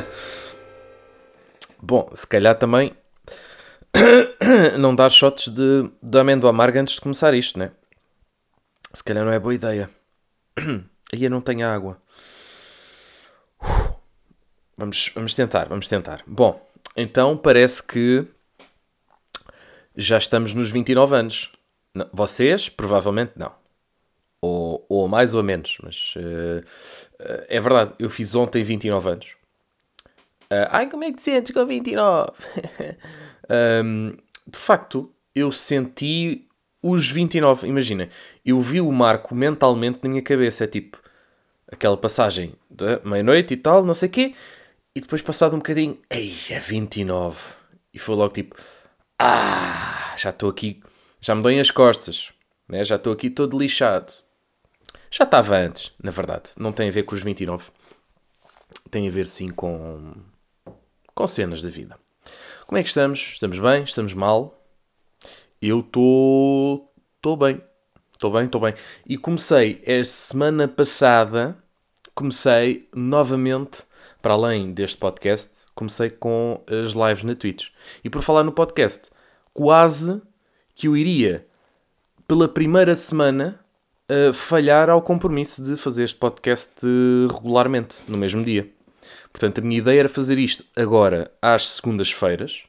Bom, se calhar também não dar shots de, de amêndoa amarga antes de começar isto, né? Se calhar não é boa ideia. Aí eu não tenho água. Vamos, vamos tentar, vamos tentar. Bom, então parece que já estamos nos 29 anos. Não, vocês, provavelmente não. Ou, ou mais ou menos, mas uh, uh, é verdade. Eu fiz ontem 29 anos. Uh, ai, como é que te sentes com 29? um, de facto, eu senti os 29. Imagina, eu vi o marco mentalmente na minha cabeça. É tipo aquela passagem da meia-noite e tal, não sei o quê. E depois, passado um bocadinho, ei, é 29. E foi logo tipo, ah, já estou aqui, já me doem as costas, né? já estou aqui todo lixado. Já estava antes, na verdade. Não tem a ver com os 29. Tem a ver sim com, com cenas da vida. Como é que estamos? Estamos bem? Estamos mal? Eu estou. Estou bem. Estou bem, estou bem. E comecei, a semana passada, comecei novamente, para além deste podcast, comecei com as lives na Twitch. E por falar no podcast, quase que eu iria, pela primeira semana, uh, falhar ao compromisso de fazer este podcast regularmente, no mesmo dia. Portanto, a minha ideia era fazer isto agora às segundas-feiras.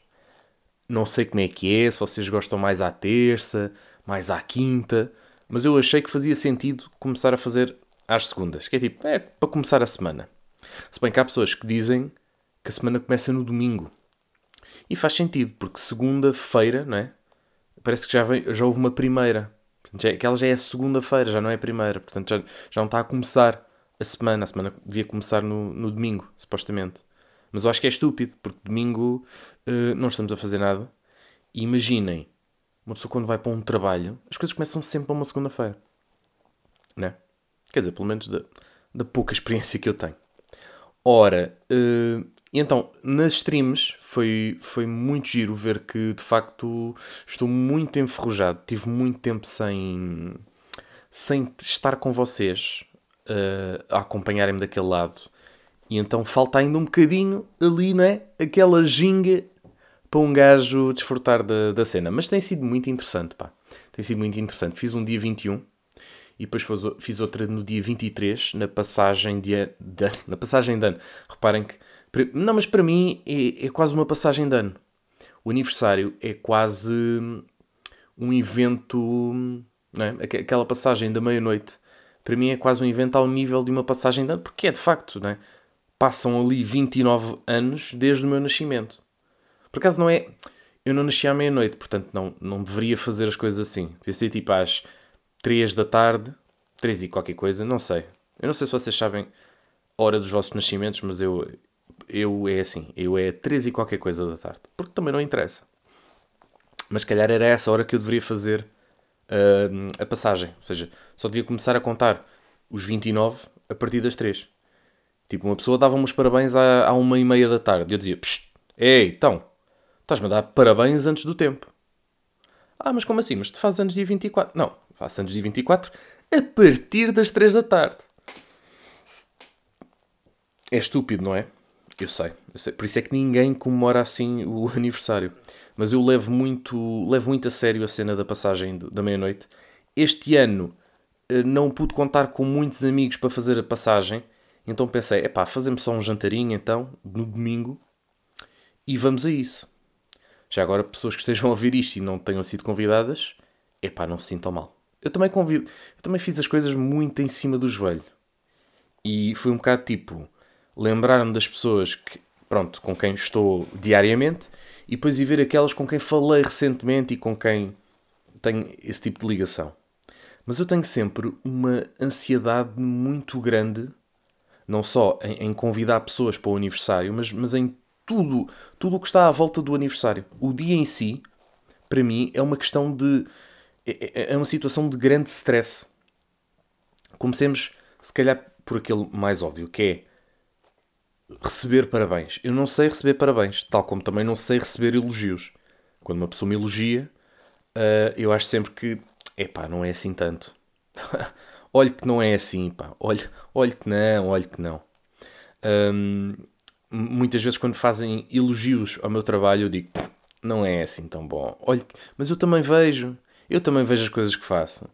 Não sei como é que é, se vocês gostam mais à terça, mais à quinta, mas eu achei que fazia sentido começar a fazer às segundas, que é tipo, é para começar a semana. Se bem que há pessoas que dizem que a semana começa no domingo. E faz sentido, porque segunda-feira, não é? Parece que já, vem, já houve uma primeira. Portanto, aquela já é segunda-feira, já não é a primeira. Portanto, já, já não está a começar a semana. A semana devia começar no, no domingo, supostamente. Mas eu acho que é estúpido, porque domingo uh, não estamos a fazer nada. E imaginem, uma pessoa quando vai para um trabalho, as coisas começam sempre a uma segunda-feira. Né? Quer dizer, pelo menos da, da pouca experiência que eu tenho. Ora, uh, então, nas streams foi, foi muito giro ver que de facto estou muito enferrujado. Tive muito tempo sem, sem estar com vocês uh, a acompanharem-me daquele lado. E então falta ainda um bocadinho ali, né? Aquela ginga para um gajo desfrutar da, da cena. Mas tem sido muito interessante, pá. Tem sido muito interessante. Fiz um dia 21 e depois fiz outra no dia 23, na passagem de, de na passagem de ano. Reparem que não, mas para mim é, é quase uma passagem de ano. O aniversário é quase um evento. Não é? Aquela passagem da meia-noite. Para mim é quase um evento ao nível de uma passagem de ano, porque é de facto, não é? Passam ali 29 anos desde o meu nascimento. Por acaso não é. Eu não nasci à meia-noite, portanto não, não deveria fazer as coisas assim. Devia ser tipo às 3 da tarde, 3 e qualquer coisa, não sei. Eu não sei se vocês sabem a hora dos vossos nascimentos, mas eu, eu é assim, eu é 3 e qualquer coisa da tarde, porque também não interessa. Mas calhar era essa hora que eu deveria fazer uh, a passagem, ou seja, só devia começar a contar os 29 a partir das 3. Tipo, uma pessoa dava-me os parabéns à, à uma e meia da tarde e eu dizia, ei, então, estás-me a dar parabéns antes do tempo. Ah, mas como assim? Mas tu fazes anos dia 24? Não, faço anos dia 24 a partir das 3 da tarde. É estúpido, não é? Eu sei, eu sei, por isso é que ninguém comemora assim o aniversário. Mas eu levo muito, levo muito a sério a cena da passagem da meia-noite. Este ano eh, não pude contar com muitos amigos para fazer a passagem, então pensei, epá, fazemos só um jantarinho então, no domingo, e vamos a isso. Já agora, pessoas que estejam a ouvir isto e não tenham sido convidadas, epá, não se sintam mal. Eu também convido, eu também fiz as coisas muito em cima do joelho. E foi um bocado tipo, lembrar-me das pessoas que, pronto, com quem estou diariamente e depois ir ver aquelas com quem falei recentemente e com quem tenho esse tipo de ligação. Mas eu tenho sempre uma ansiedade muito grande, não só em, em convidar pessoas para o aniversário, mas, mas em tudo, tudo o que está à volta do aniversário. O dia em si, para mim, é uma questão de. é, é, é uma situação de grande stress. Comecemos, se calhar, por aquele mais óbvio, que é receber parabéns. Eu não sei receber parabéns, tal como também não sei receber elogios. Quando uma pessoa me elogia, uh, eu acho sempre que, epá, não é assim tanto. olhe que não é assim, pá. Olhe, olhe que não, olhe que não. Um, muitas vezes quando fazem elogios ao meu trabalho, eu digo, não é assim tão bom. Olha, mas eu também vejo, eu também vejo as coisas que faço.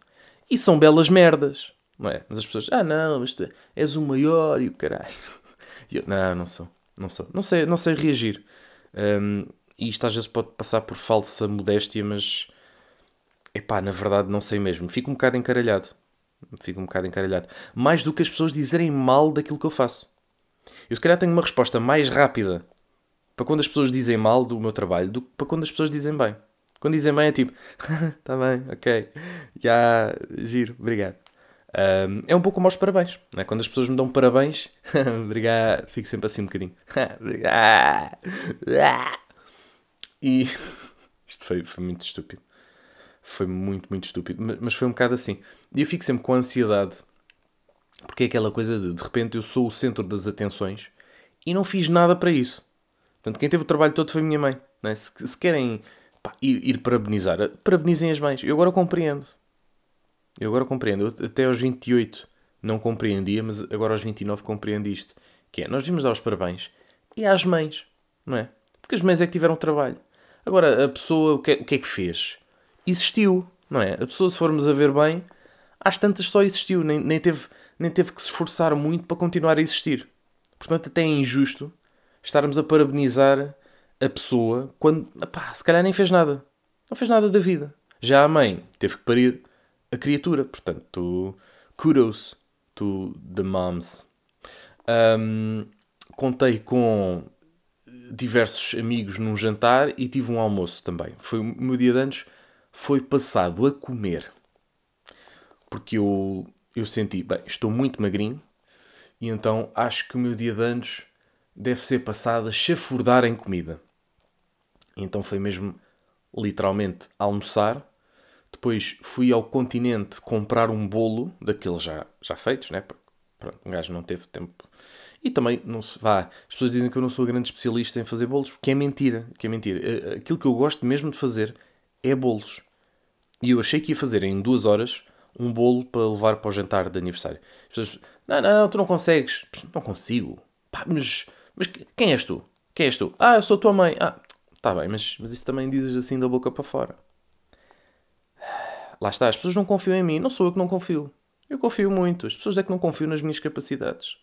E são belas merdas, não é? Mas as pessoas, ah não, mas tu és o maior e o caralho. Eu, não, não sou, não sou. Não sei, não sei reagir. Um, e isto às vezes pode passar por falsa modéstia, mas epá, na verdade não sei mesmo. Fico um bocado encaralhado. Fico um bocado encaralhado. Mais do que as pessoas dizerem mal daquilo que eu faço. Eu se calhar tenho uma resposta mais rápida para quando as pessoas dizem mal do meu trabalho do que para quando as pessoas dizem bem. Quando dizem bem é tipo, tá bem, ok, já, giro, obrigado. Um, é um pouco como aos parabéns, né? quando as pessoas me dão parabéns, obrigado, fico sempre assim um bocadinho. E isto foi, foi muito estúpido. Foi muito, muito estúpido, mas foi um bocado assim. E eu fico sempre com ansiedade porque é aquela coisa de de repente eu sou o centro das atenções e não fiz nada para isso. Portanto, quem teve o trabalho todo foi a minha mãe. É? Se, se, querem pá, ir, ir parabenizar, parabenizem as mães. Eu agora compreendo. Eu agora compreendo. Até aos 28 não compreendia, mas agora aos 29 compreendo isto. Que é, nós vimos dar os parabéns e às mães, não é? Porque as mães é que tiveram trabalho. Agora, a pessoa, o que, é, o que é que fez? Existiu, não é? A pessoa, se formos a ver bem, às tantas só existiu, nem, nem teve nem teve que se esforçar muito para continuar a existir. Portanto, até é injusto estarmos a parabenizar a pessoa quando, pá, se calhar nem fez nada. Não fez nada da vida. Já a mãe teve que parir a criatura. Portanto, kudos to the moms. Um, contei com diversos amigos num jantar e tive um almoço também. Foi o meu dia de anos foi passado a comer. Porque eu eu senti, bem, estou muito magrinho e então acho que o meu dia de anos deve ser passado a chafurdar em comida. Então foi mesmo literalmente almoçar. Depois fui ao continente comprar um bolo daqueles já, já feitos, né? Porque pronto, um gajo não teve tempo. E também não se vá. As pessoas dizem que eu não sou grande especialista em fazer bolos, que é mentira, que é mentira. Eh, aquilo que eu gosto mesmo de fazer é bolos. E eu achei que ia fazer em duas horas um bolo para levar para o jantar de aniversário. As pessoas, não, não, tu não consegues. Não consigo. Pá, mas, mas quem és tu? Quem és tu? Ah, eu sou a tua mãe. Ah, tá bem, mas, mas isso também dizes assim da boca para fora. Lá está, as pessoas não confiam em mim. Não sou eu que não confio. Eu confio muito. As pessoas é que não confiam nas minhas capacidades.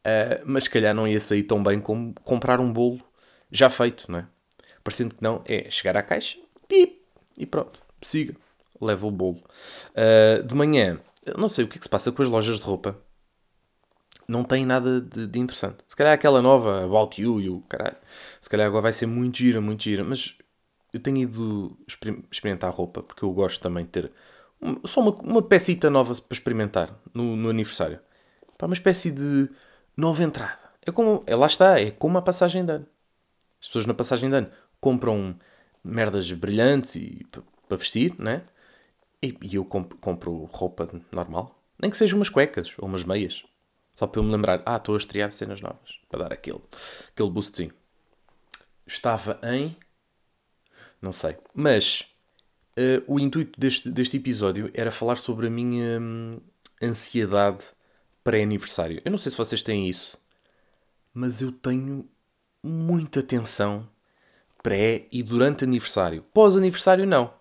Uh, mas se calhar não ia sair tão bem como comprar um bolo já feito, não é? Parecendo que não, é chegar à caixa, pip, e pronto, siga leva o bolo. Uh, de manhã, não sei o que é que se passa com as lojas de roupa. Não tem nada de, de interessante. Se calhar aquela nova, About You e o caralho. Se calhar agora vai ser muito gira, muito gira. Mas eu tenho ido experimentar roupa porque eu gosto também de ter só uma, uma pecita nova para experimentar no, no aniversário. Pá, uma espécie de nova entrada. É como, é, lá está, é como a passagem de ano. As pessoas na passagem de ano compram merdas brilhantes e para vestir, né? E, e eu compro, compro roupa normal. Nem que sejam umas cuecas ou umas meias. Só para eu me lembrar, ah, estou a estrear cenas novas. Para dar aquele, aquele boostzinho. Estava em. Não sei. Mas uh, o intuito deste, deste episódio era falar sobre a minha hum, ansiedade pré-aniversário. Eu não sei se vocês têm isso, mas eu tenho muita tensão pré e durante aniversário. Pós-aniversário, não.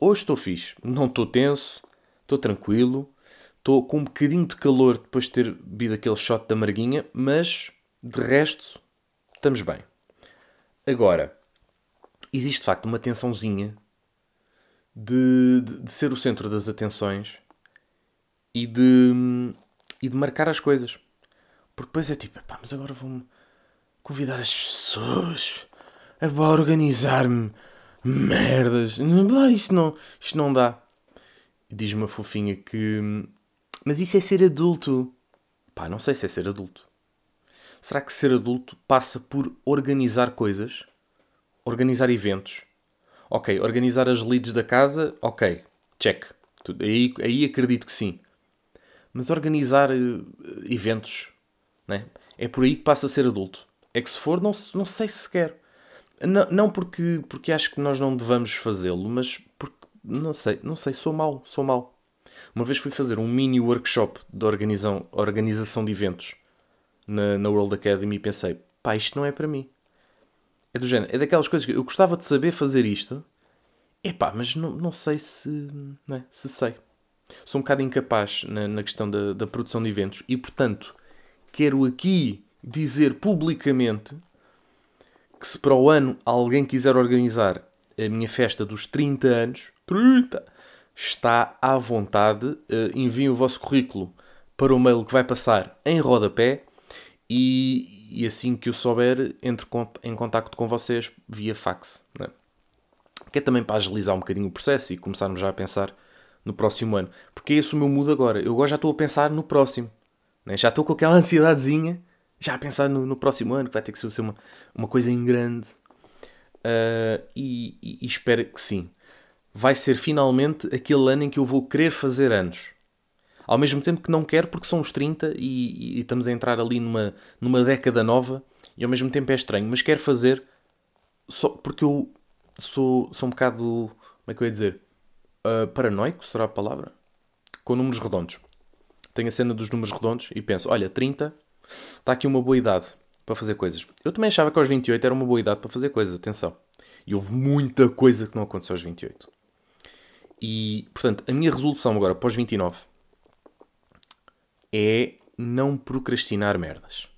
Hoje estou fixe, não estou tenso, estou tranquilo, estou com um bocadinho de calor depois de ter bebido aquele shot da marguinha, mas de resto estamos bem. Agora, existe de facto uma tensãozinha de, de, de ser o centro das atenções e de, e de marcar as coisas. Porque depois é tipo, pá, mas agora vou-me convidar as pessoas a organizar-me merdas, ah, isto não, isto não dá. Diz uma fofinha que. Mas isso é ser adulto. Pá, não sei se é ser adulto. Será que ser adulto passa por organizar coisas? Organizar eventos? Ok, organizar as leads da casa? Ok, check. Aí, aí acredito que sim. Mas organizar uh, eventos, né? é por aí que passa a ser adulto. É que se for, não, não sei se quer. Não, não porque, porque acho que nós não devamos fazê-lo, mas porque, não sei, não sei, sou mau, sou mau. Uma vez fui fazer um mini workshop de organização, organização de eventos na, na World Academy e pensei, pá, isto não é para mim. É do género, é daquelas coisas que eu gostava de saber fazer isto, epá, mas não, não sei se, é, se sei. Sou um bocado incapaz na, na questão da, da produção de eventos e, portanto, quero aqui dizer publicamente que se para o ano alguém quiser organizar a minha festa dos 30 anos, 30, está à vontade, uh, enviem o vosso currículo para o mail que vai passar em rodapé e, e assim que eu souber, entre em contacto com vocês via fax. Né? Que é também para agilizar um bocadinho o processo e começarmos já a pensar no próximo ano. Porque é esse o meu mudo agora. Eu agora já estou a pensar no próximo. Né? Já estou com aquela ansiedadezinha, já a pensar no, no, próximo ano, que vai ter que ser uma, uma coisa em grande. Uh, e, e, e espero que sim. Vai ser finalmente aquele ano em que eu vou querer fazer anos ao mesmo tempo que não quero porque são os 30 e, e, estamos a entrar ali numa, numa década nova e ao mesmo tempo é estranho, mas quero fazer só porque eu sou, sou um bocado, como é que eu ia dizer, uh, paranoico, será a palavra? Com números redondos. Tenho a cena dos números redondos e penso, olha, 30 está aqui uma boa idade para fazer coisas. Eu também achava que aos 28 era uma boa idade para fazer coisas, atenção. E houve muita coisa que não aconteceu aos 28. E, portanto, a minha resolução agora, pós 29, é não procrastinar merdas.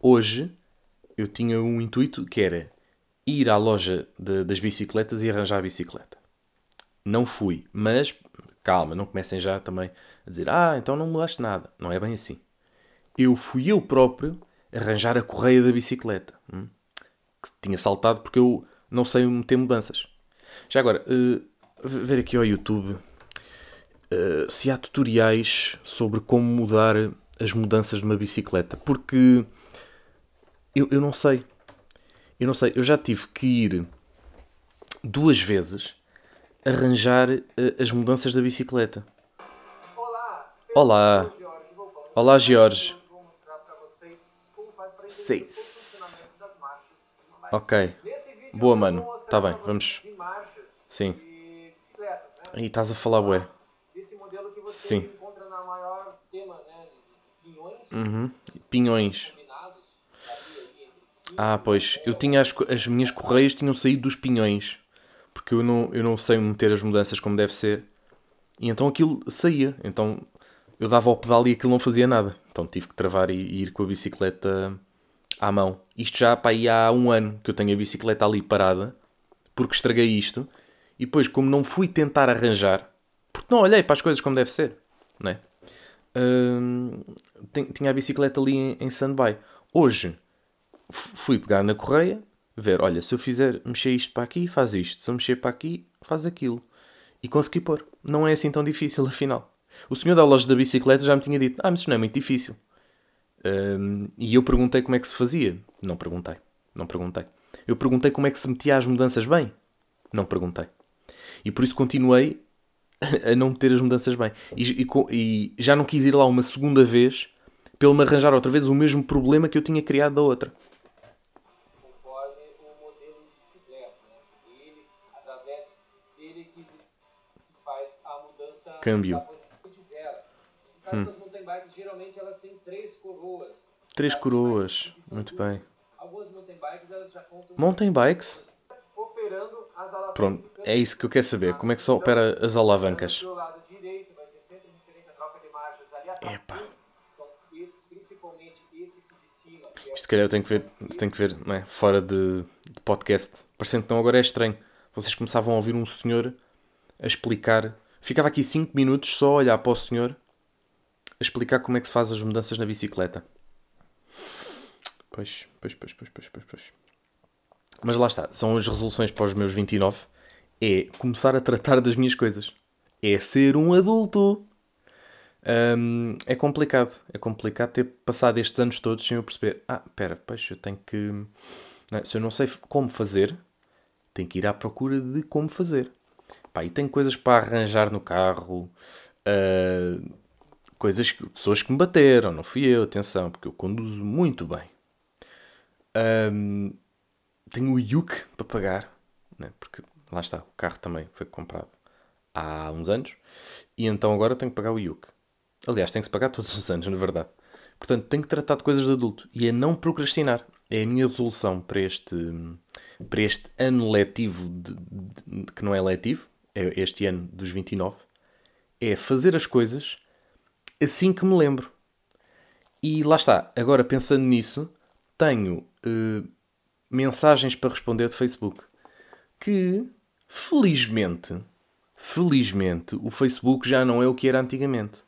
Hoje eu tinha um intuito que era ir à loja de, das bicicletas e arranjar a bicicleta. Não fui, mas calma, não comecem já também a dizer ah, então não mudaste nada. Não é bem assim. Eu fui eu próprio arranjar a correia da bicicleta. Hum? Que tinha saltado porque eu não sei meter mudanças. Já agora, uh, ver aqui ao YouTube eh, se há tutoriais sobre como mudar as mudanças de uma bicicleta. Porque eu, eu não sei. Eu não sei. Eu já tive que ir duas vezes arranjar uh, as mudanças da bicicleta. Olá. Olá. Jorge. Seis. Ok. Boa, mano. Tá bem, vamos. Sim. Aí estás a falar, que você Sim. encontra na maior tema, né, pinhões. Uhum. Pinhões. Ah, pois. Eu tinha as, as minhas correias tinham saído dos pinhões. Porque eu não, eu não sei meter as mudanças como deve ser. E então aquilo saía. Então eu dava ao pedal e aquilo não fazia nada. Então tive que travar e, e ir com a bicicleta à mão. Isto já para aí há um ano que eu tenho a bicicleta ali parada. Porque estraguei isto. E depois, como não fui tentar arranjar, porque não olhei para as coisas como deve ser, não é? tinha a bicicleta ali em, em stand-by. Hoje fui pegar na correia, ver, olha, se eu fizer mexer isto para aqui, faz isto. Se eu mexer para aqui, faz aquilo. E consegui pôr. Não é assim tão difícil, afinal. O senhor da loja da bicicleta já me tinha dito, ah, mas isso não é muito difícil. Um, e eu perguntei como é que se fazia. Não perguntei. Não perguntei. Eu perguntei como é que se metia as mudanças bem. Não perguntei. E por isso continuei a não meter as mudanças bem. E, e, e, já não quis ir lá uma segunda vez pelo me arranjar outra vez o mesmo problema que eu tinha criado da outra. Conforme o modelo de bicicleta, né? Ele, através dele que, faz a mudança Câmbio. da posição de vela. No caso hum. das mountain bikes, geralmente elas têm três coroas. Três coroas, muito bem. Algumas mountain bikes elas já contam... Mountain bikes? Pronto, é isso que eu quero saber. Como é que só opera as alavancas? Epa. Isto se calhar eu tenho que ver, tenho que ver não é? fora de, de podcast. Parecendo que não agora é estranho. Vocês começavam a ouvir um senhor a explicar. Ficava aqui 5 minutos só a olhar para o senhor a explicar como é que se faz as mudanças na bicicleta. Pois, pois, pois, pois, pois, pois. pois. Mas lá está, são as resoluções para os meus 29. É começar a tratar das minhas coisas. É ser um adulto. Um, é complicado. É complicado ter passado estes anos todos sem eu perceber. Ah, espera, pois eu tenho que. Não, é? se eu não sei como fazer, tenho que ir à procura de como fazer. Pá, e tenho coisas para arranjar no carro. Uh, coisas que pessoas que me bateram, não fui eu, atenção, porque eu conduzo muito bem. Um, tenho o Yuk para pagar, né? porque lá está, o carro também foi comprado há uns anos, e então agora tenho que pagar o Yuk. Aliás, tem que se pagar todos os anos, na verdade. Portanto, tenho que tratar de coisas de adulto e é não procrastinar. É a minha resolução para este, para este ano letivo, de, de, que não é letivo, é este ano dos 29, é fazer as coisas assim que me lembro. E lá está, agora pensando nisso, tenho uh, mensagens para responder de Facebook que, felizmente, felizmente, o Facebook já não é o que era antigamente.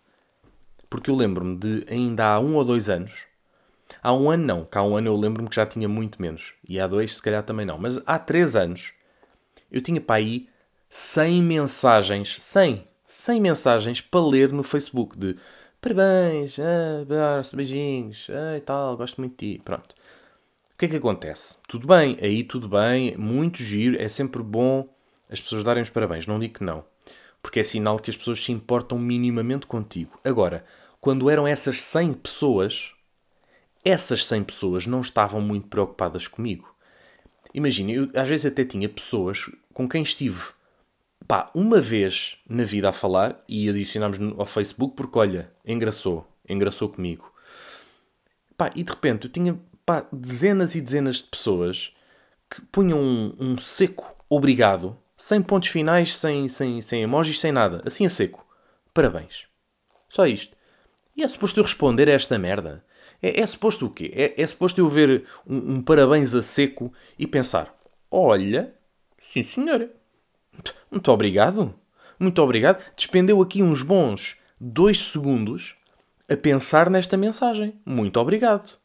Porque eu lembro-me de, ainda há um ou dois anos, há um ano não, que há um ano eu lembro-me que já tinha muito menos, e há dois se calhar também não, mas há três anos eu tinha para aí 100 mensagens, 100, 100 mensagens para ler no Facebook de parabéns, ah, beijinhos, ah, e tal, gosto muito de ti, pronto. O que é que acontece? Tudo bem, aí tudo bem, muito giro, é sempre bom as pessoas darem os parabéns, não digo que não. Porque é sinal que as pessoas se importam minimamente contigo. Agora, quando eram essas 100 pessoas, essas 100 pessoas não estavam muito preocupadas comigo. Imagina, eu às vezes até tinha pessoas com quem estive pá, uma vez na vida a falar e adicionámos ao Facebook porque, olha, engraçou, engraçou comigo. Pá, e de repente eu tinha pá, dezenas e dezenas de pessoas que punham um, um seco obrigado sem pontos finais, sem, sem, sem emojis, sem nada. Assim a seco. Parabéns. Só isto. E é suposto eu responder a esta merda? É, é suposto o quê? É, é suposto eu ver um, um, parabéns a seco e pensar: olha, sim senhora, muito obrigado. Muito obrigado. Despendeu aqui uns bons dois segundos a pensar nesta mensagem. Muito obrigado.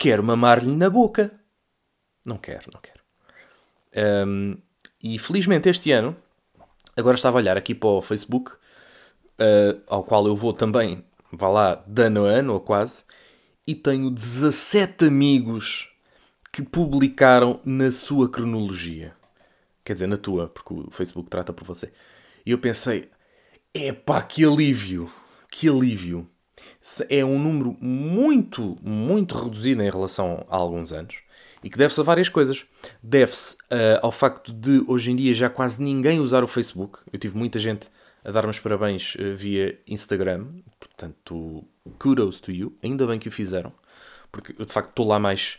Quero mamar-lhe na boca. Não quero, não quero. Um, e felizmente este ano, agora estava a olhar aqui para o Facebook, uh, ao qual eu vou também, vá lá, de ano a ano ou quase, e tenho 17 amigos que publicaram na sua cronologia. Quer dizer, na tua, porque o Facebook trata por você. E eu pensei, epá, que alívio, que alívio. É um número muito, muito reduzido em relação a alguns anos e que deve-se a várias coisas. Deve-se uh, ao facto de hoje em dia já quase ninguém usar o Facebook. Eu tive muita gente a dar-me os parabéns uh, via Instagram, portanto, kudos to you. Ainda bem que o fizeram, porque eu de facto estou lá mais.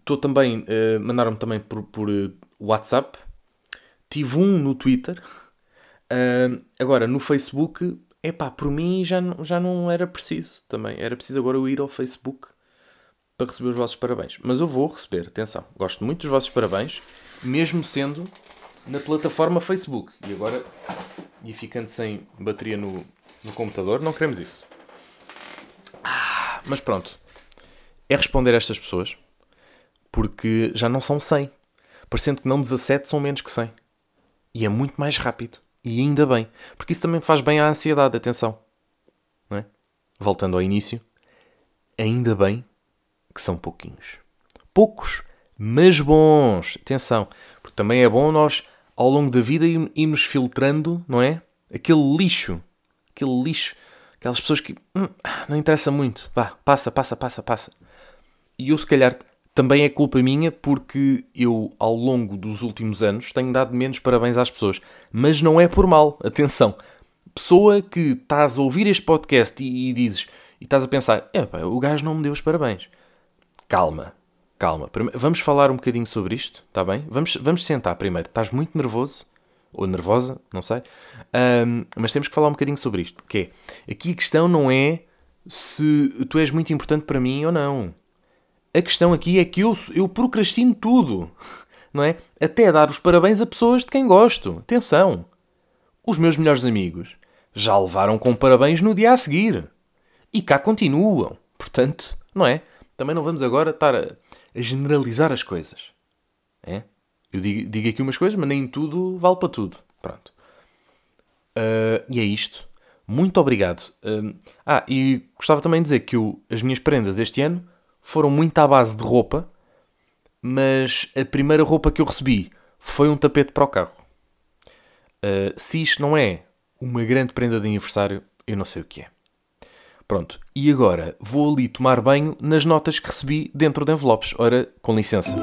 Estou uh, também. Mandaram-me também por, por WhatsApp. Tive um no Twitter. agora, no Facebook, epá, por mim já não, já não era preciso também. Era preciso agora eu ir ao Facebook para receber os vossos parabéns. Mas eu vou receber, atenção, gosto muito dos vossos parabéns, mesmo sendo na plataforma Facebook. E agora, e ficando sem bateria no, no computador, não queremos isso. Ah, mas pronto, é responder a estas pessoas, porque já não são 100. Parecendo que não 17 são menos que 100. E é muito mais rápido. E ainda bem. Porque isso também faz bem à ansiedade, atenção. É? Voltando ao início. Ainda bem que são pouquinhos. Poucos, mas bons. Atenção, porque também é bom nós, ao longo da vida, irmos filtrando, não é? Aquele lixo. Aquele lixo. Aquelas pessoas que hum, não interessa muito. Vá, passa, passa, passa, passa. E eu, se calhar, também é culpa minha porque eu, ao longo dos últimos anos, tenho dado menos parabéns às pessoas. Mas não é por mal. Atenção. Pessoa que estás a ouvir este podcast e, e dizes e estás a pensar, o gajo não me deu os parabéns calma, calma. Vamos falar um bocadinho sobre isto, está bem? Vamos, vamos sentar primeiro. Estás muito nervoso, ou nervosa, não sei, um, mas temos que falar um bocadinho sobre isto. Que é, aqui a questão não é se tu és muito importante para mim ou não. A questão aqui é que eu, eu procrastino tudo, não é? Até dar os parabéns a pessoas de quem gosto. Atenção! Os meus melhores amigos já levaram com parabéns no dia a seguir. E cá continuam. Portanto, não é? também não vamos agora estar a, a generalizar as coisas. É? Eu digo, digo, aqui umas coisas, mas nem tudo vale para tudo. Pronto. Uh, e é isto. Muito obrigado. Uh, ah, e gostava também de dizer que o, as minhas prendas este ano foram muito à base de roupa, mas a primeira roupa que eu recebi foi um tapete para o carro. Uh, se isto não é uma grande prenda de aniversário, eu não sei o que é. Pronto, e agora vou ali tomar banho nas notas que recebi dentro de envelopes. Ora, com licença.